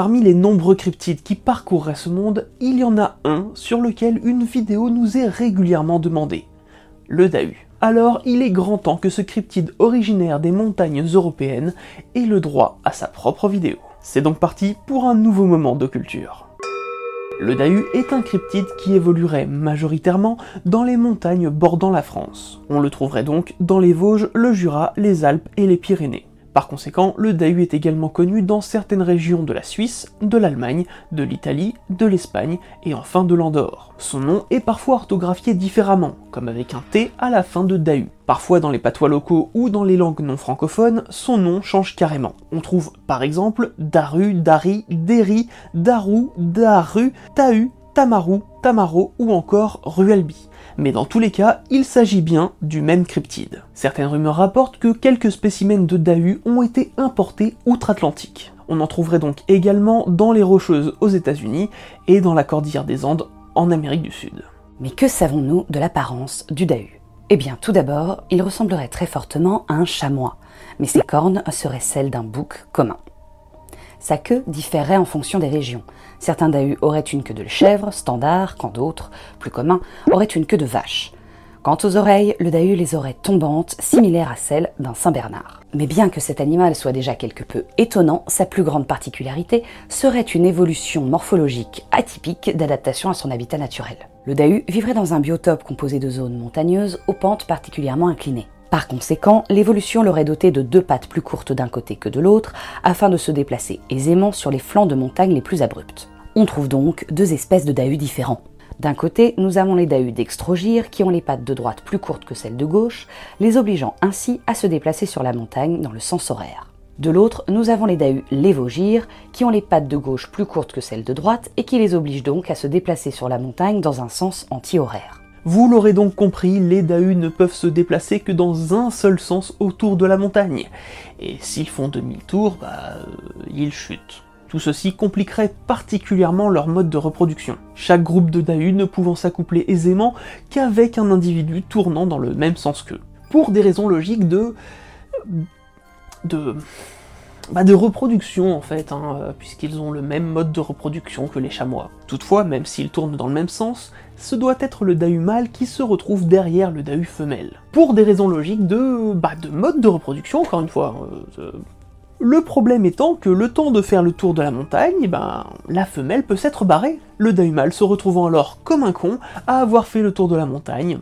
Parmi les nombreux cryptides qui parcourraient ce monde, il y en a un sur lequel une vidéo nous est régulièrement demandée. Le Dahu. Alors il est grand temps que ce cryptide originaire des montagnes européennes ait le droit à sa propre vidéo. C'est donc parti pour un nouveau moment de culture. Le Dahu est un cryptide qui évoluerait majoritairement dans les montagnes bordant la France. On le trouverait donc dans les Vosges, le Jura, les Alpes et les Pyrénées. Par conséquent, le Dahu est également connu dans certaines régions de la Suisse, de l'Allemagne, de l'Italie, de l'Espagne et enfin de l'Andorre. Son nom est parfois orthographié différemment, comme avec un T à la fin de Dahu. Parfois dans les patois locaux ou dans les langues non francophones, son nom change carrément. On trouve par exemple Daru, Dari, Deri, Daru, Daru, Tahu, Tamaru, Tamaro ou encore Ruelbi mais dans tous les cas, il s'agit bien du même cryptide. Certaines rumeurs rapportent que quelques spécimens de Dahu ont été importés outre-Atlantique. On en trouverait donc également dans les Rocheuses aux États-Unis et dans la Cordillère des Andes en Amérique du Sud. Mais que savons-nous de l'apparence du Dahu Eh bien, tout d'abord, il ressemblerait très fortement à un chamois, mais ses cornes seraient celles d'un bouc commun. Sa queue différerait en fonction des régions. Certains dahus auraient une queue de chèvre, standard, quand d'autres, plus communs, auraient une queue de vache. Quant aux oreilles, le dahu les aurait tombantes, similaires à celles d'un Saint-Bernard. Mais bien que cet animal soit déjà quelque peu étonnant, sa plus grande particularité serait une évolution morphologique atypique d'adaptation à son habitat naturel. Le dahu vivrait dans un biotope composé de zones montagneuses aux pentes particulièrement inclinées. Par conséquent, l'évolution l'aurait doté de deux pattes plus courtes d'un côté que de l'autre, afin de se déplacer aisément sur les flancs de montagnes les plus abruptes. On trouve donc deux espèces de dahus différents. D'un côté, nous avons les dahus d'extrogir qui ont les pattes de droite plus courtes que celles de gauche, les obligeant ainsi à se déplacer sur la montagne dans le sens horaire. De l'autre, nous avons les dahus lévogir qui ont les pattes de gauche plus courtes que celles de droite et qui les obligent donc à se déplacer sur la montagne dans un sens anti-horaire. Vous l'aurez donc compris, les Dahus ne peuvent se déplacer que dans un seul sens autour de la montagne. Et s'ils font demi-tour, bah, euh, ils chutent. Tout ceci compliquerait particulièrement leur mode de reproduction, chaque groupe de Dahus ne pouvant s'accoupler aisément qu'avec un individu tournant dans le même sens qu'eux. Pour des raisons logiques de... de... Bah de reproduction en fait, hein, euh, puisqu'ils ont le même mode de reproduction que les chamois. Toutefois, même s'ils tournent dans le même sens, ce doit être le dahu mâle qui se retrouve derrière le dahu femelle. Pour des raisons logiques de... bah de mode de reproduction, encore une fois. Euh, le problème étant que le temps de faire le tour de la montagne, ben, la femelle peut s'être barrée. Le dahu mâle se retrouvant alors comme un con à avoir fait le tour de la montagne,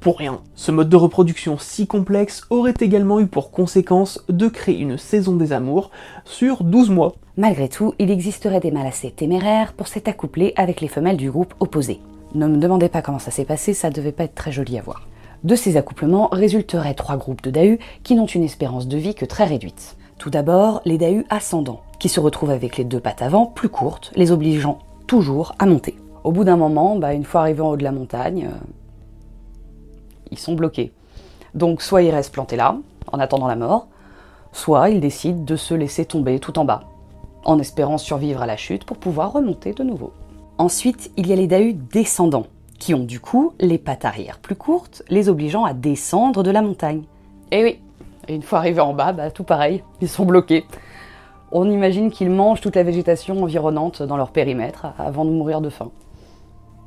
pour rien. Ce mode de reproduction si complexe aurait également eu pour conséquence de créer une saison des amours sur 12 mois. Malgré tout, il existerait des mâles assez téméraires pour s'être accouplés avec les femelles du groupe opposé. Ne me demandez pas comment ça s'est passé, ça devait pas être très joli à voir. De ces accouplements résulteraient trois groupes de dahus qui n'ont une espérance de vie que très réduite. Tout d'abord, les dahus ascendants, qui se retrouvent avec les deux pattes avant plus courtes, les obligeant toujours à monter. Au bout d'un moment, bah, une fois arrivés en haut de la montagne, euh, ils sont bloqués. Donc soit ils restent plantés là, en attendant la mort, soit il décide de se laisser tomber tout en bas, en espérant survivre à la chute pour pouvoir remonter de nouveau. Ensuite, il y a les dahus descendants, qui ont du coup les pattes arrière plus courtes, les obligeant à descendre de la montagne. Et oui, une fois arrivés en bas, bah, tout pareil, ils sont bloqués. On imagine qu'ils mangent toute la végétation environnante dans leur périmètre avant de mourir de faim.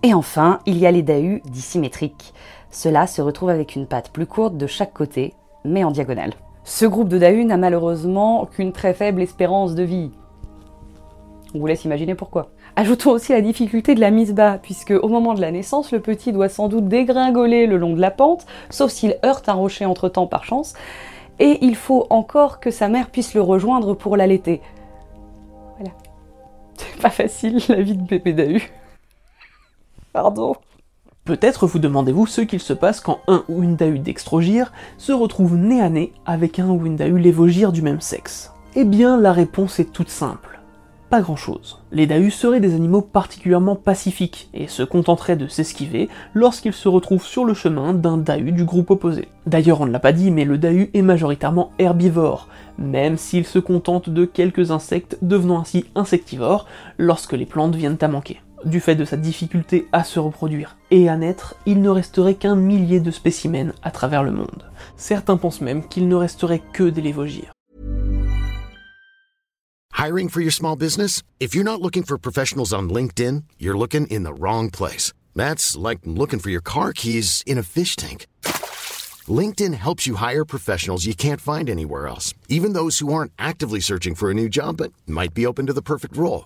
Et enfin, il y a les dahus dissymétriques. Ceux-là se retrouvent avec une patte plus courte de chaque côté, mais en diagonale. Ce groupe de dahus n'a malheureusement qu'une très faible espérance de vie. On vous laisse imaginer pourquoi. Ajoutons aussi la difficulté de la mise bas, puisque au moment de la naissance, le petit doit sans doute dégringoler le long de la pente, sauf s'il heurte un rocher entre-temps par chance, et il faut encore que sa mère puisse le rejoindre pour l'allaiter. Voilà. C'est pas facile la vie de bébé Dahu. Pardon. Peut-être vous demandez-vous ce qu'il se passe quand un ou une Dahu dextrogire se retrouve nez à nez avec un ou une Dahu lévogire du même sexe. Eh bien, la réponse est toute simple pas grand-chose. Les Dahus seraient des animaux particulièrement pacifiques et se contenteraient de s'esquiver lorsqu'ils se retrouvent sur le chemin d'un Dahu du groupe opposé. D'ailleurs, on ne l'a pas dit, mais le Dahu est majoritairement herbivore, même s'il se contente de quelques insectes, devenant ainsi insectivore lorsque les plantes viennent à manquer. Du fait de sa difficulté à se reproduire et à naître, il ne resterait qu'un millier de spécimens à travers le monde. Certains pensent même qu'il ne resterait que des lévogirs. Hiring for your small business? If you're not looking for professionals on LinkedIn, you're looking in the wrong place. That's like looking for your car keys in a fish tank. LinkedIn helps you hire professionals you can't find anywhere else, even those who aren't actively searching for a new job but might be open to the perfect role.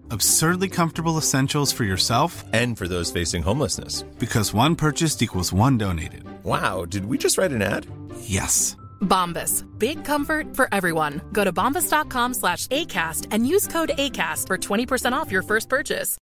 Absurdly comfortable essentials for yourself and for those facing homelessness. Because one purchased equals one donated. Wow, did we just write an ad? Yes. Bombas. Big comfort for everyone. Go to bombas.com slash ACAST and use code ACAST for 20% off your first purchase.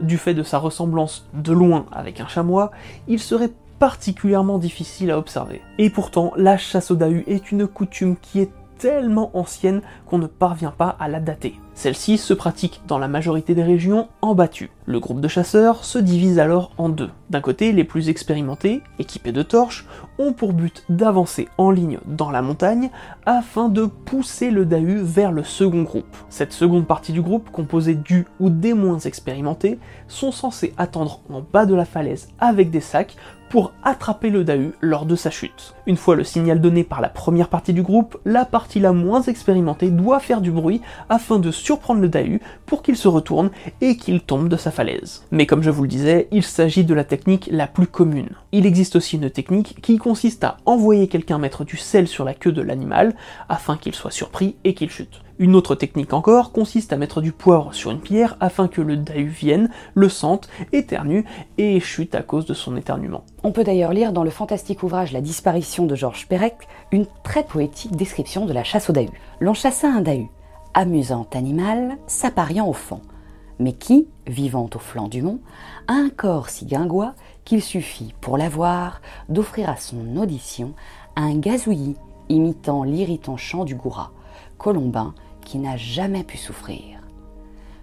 Du fait de sa ressemblance de loin avec un chamois, il serait particulièrement difficile à observer. Et pourtant, la chasse au dahu est une coutume qui est tellement ancienne qu'on ne parvient pas à la dater. Celle-ci se pratique dans la majorité des régions en battu. Le groupe de chasseurs se divise alors en deux. D'un côté, les plus expérimentés, équipés de torches, ont pour but d'avancer en ligne dans la montagne afin de pousser le Dahu vers le second groupe. Cette seconde partie du groupe, composée du ou des moins expérimentés, sont censés attendre en bas de la falaise avec des sacs pour attraper le Dahu lors de sa chute. Une fois le signal donné par la première partie du groupe, la partie la moins expérimentée doit faire du bruit afin de surprendre le Dahu pour qu'il se retourne et qu'il tombe de sa falaise. Mais comme je vous le disais, il s'agit de la technique la plus commune. Il existe aussi une technique qui consiste à envoyer quelqu'un mettre du sel sur la queue de l'animal afin qu'il soit surpris et qu'il chute. Une autre technique encore consiste à mettre du poivre sur une pierre afin que le dahu vienne, le sente, éternue et chute à cause de son éternuement. On peut d'ailleurs lire dans le fantastique ouvrage La disparition de Georges Perec une très poétique description de la chasse au dahu. L'on chassa un dahu, amusant animal, s'appariant au fond, mais qui, vivant au flanc du mont, a un corps si guingois qu'il suffit, pour l'avoir, d'offrir à son audition un gazouillis imitant l'irritant chant du goura, colombin qui n'a jamais pu souffrir.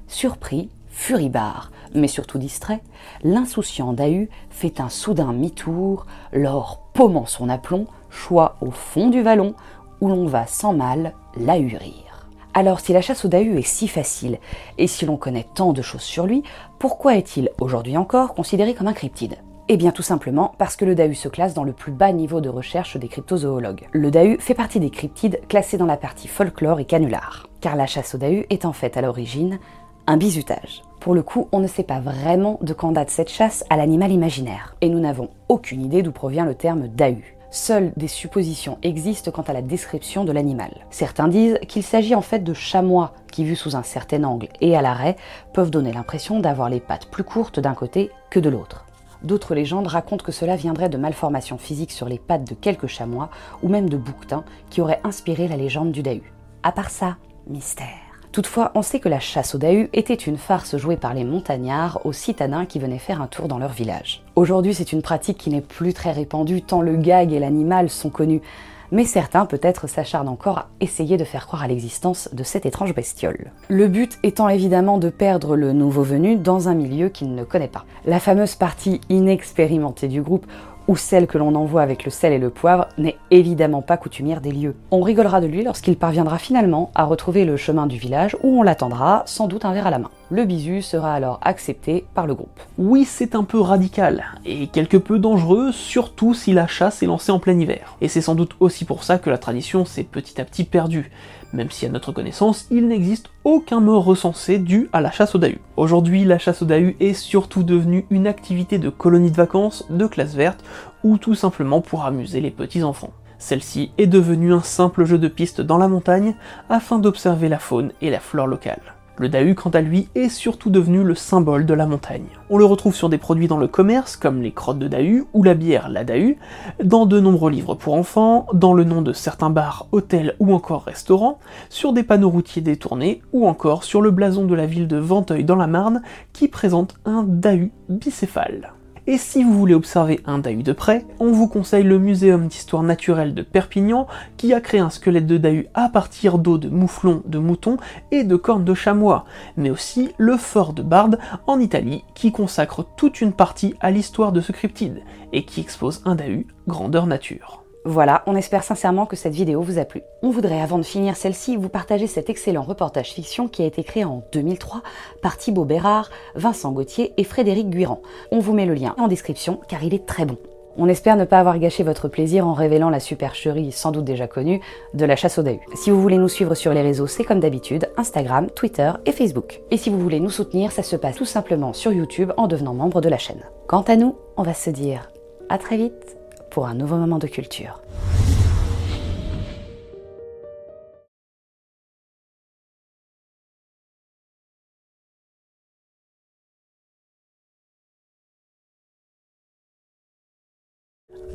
Surpris, furibard, mais surtout distrait, l'insouciant Dahu fait un soudain mi-tour, l'or paumant son aplomb, choix au fond du vallon, où l'on va sans mal l'ahurir. Alors si la chasse au Dahu est si facile, et si l'on connaît tant de choses sur lui, pourquoi est-il aujourd'hui encore considéré comme un cryptide? Eh bien tout simplement parce que le Dahu se classe dans le plus bas niveau de recherche des cryptozoologues. Le Dahu fait partie des cryptides classés dans la partie folklore et canular, car la chasse au Dahu est en fait à l'origine un bizutage. Pour le coup, on ne sait pas vraiment de quand date cette chasse à l'animal imaginaire, et nous n'avons aucune idée d'où provient le terme Dahu. Seules des suppositions existent quant à la description de l'animal. Certains disent qu'il s'agit en fait de chamois qui, vus sous un certain angle et à l'arrêt, peuvent donner l'impression d'avoir les pattes plus courtes d'un côté que de l'autre. D'autres légendes racontent que cela viendrait de malformations physiques sur les pattes de quelques chamois ou même de bouquetins qui auraient inspiré la légende du Dahu. À part ça, mystère. Toutefois, on sait que la chasse au Dahu était une farce jouée par les montagnards aux citadins qui venaient faire un tour dans leur village. Aujourd'hui, c'est une pratique qui n'est plus très répandue tant le gag et l'animal sont connus mais certains peut-être s'acharnent encore à essayer de faire croire à l'existence de cette étrange bestiole. Le but étant évidemment de perdre le nouveau venu dans un milieu qu'il ne connaît pas. La fameuse partie inexpérimentée du groupe ou celle que l'on envoie avec le sel et le poivre n'est évidemment pas coutumière des lieux. On rigolera de lui lorsqu'il parviendra finalement à retrouver le chemin du village où on l'attendra, sans doute un verre à la main. Le bisu sera alors accepté par le groupe. Oui, c'est un peu radical, et quelque peu dangereux, surtout si la chasse est lancée en plein hiver. Et c'est sans doute aussi pour ça que la tradition s'est petit à petit perdue, même si à notre connaissance, il n'existe aucun mort recensé dû à la chasse au dahu. Aujourd'hui, la chasse au dahu est surtout devenue une activité de colonie de vacances, de classe verte, ou tout simplement pour amuser les petits enfants. Celle-ci est devenue un simple jeu de piste dans la montagne afin d'observer la faune et la flore locale. Le dahu, quant à lui, est surtout devenu le symbole de la montagne. On le retrouve sur des produits dans le commerce, comme les crottes de dahu ou la bière la dahu, dans de nombreux livres pour enfants, dans le nom de certains bars, hôtels ou encore restaurants, sur des panneaux routiers détournés, ou encore sur le blason de la ville de Venteuil dans la Marne, qui présente un dahu bicéphale. Et si vous voulez observer un dahu de près, on vous conseille le Muséum d'histoire naturelle de Perpignan qui a créé un squelette de dahu à partir d'os de mouflons, de moutons et de cornes de chamois, mais aussi le fort de Barde en Italie qui consacre toute une partie à l'histoire de ce cryptide et qui expose un dahu grandeur nature. Voilà, on espère sincèrement que cette vidéo vous a plu. On voudrait, avant de finir celle-ci, vous partager cet excellent reportage fiction qui a été créé en 2003 par Thibaut Bérard, Vincent Gauthier et Frédéric Guirand. On vous met le lien en description car il est très bon. On espère ne pas avoir gâché votre plaisir en révélant la supercherie, sans doute déjà connue, de la chasse au dahu. Si vous voulez nous suivre sur les réseaux, c'est comme d'habitude, Instagram, Twitter et Facebook. Et si vous voulez nous soutenir, ça se passe tout simplement sur YouTube en devenant membre de la chaîne. Quant à nous, on va se dire à très vite pour un nouveau moment de culture.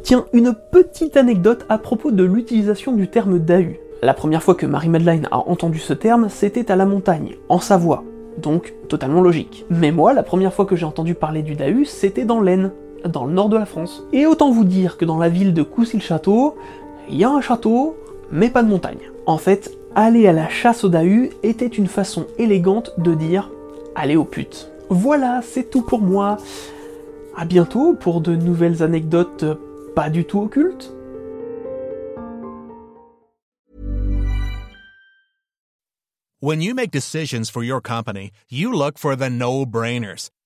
Tiens, une petite anecdote à propos de l'utilisation du terme Dahu. La première fois que Marie-Madeleine a entendu ce terme, c'était à la montagne, en Savoie. Donc, totalement logique. Mais moi, la première fois que j'ai entendu parler du Dahu, c'était dans l'Aisne dans le nord de la France. Et autant vous dire que dans la ville de Coucy-le-Château, il y a un château, mais pas de montagne. En fait, aller à la chasse au Dahu était une façon élégante de dire aller aux putes. Voilà, c'est tout pour moi. À bientôt pour de nouvelles anecdotes pas du tout occultes. When you make decisions for your company, you look for the no-brainers.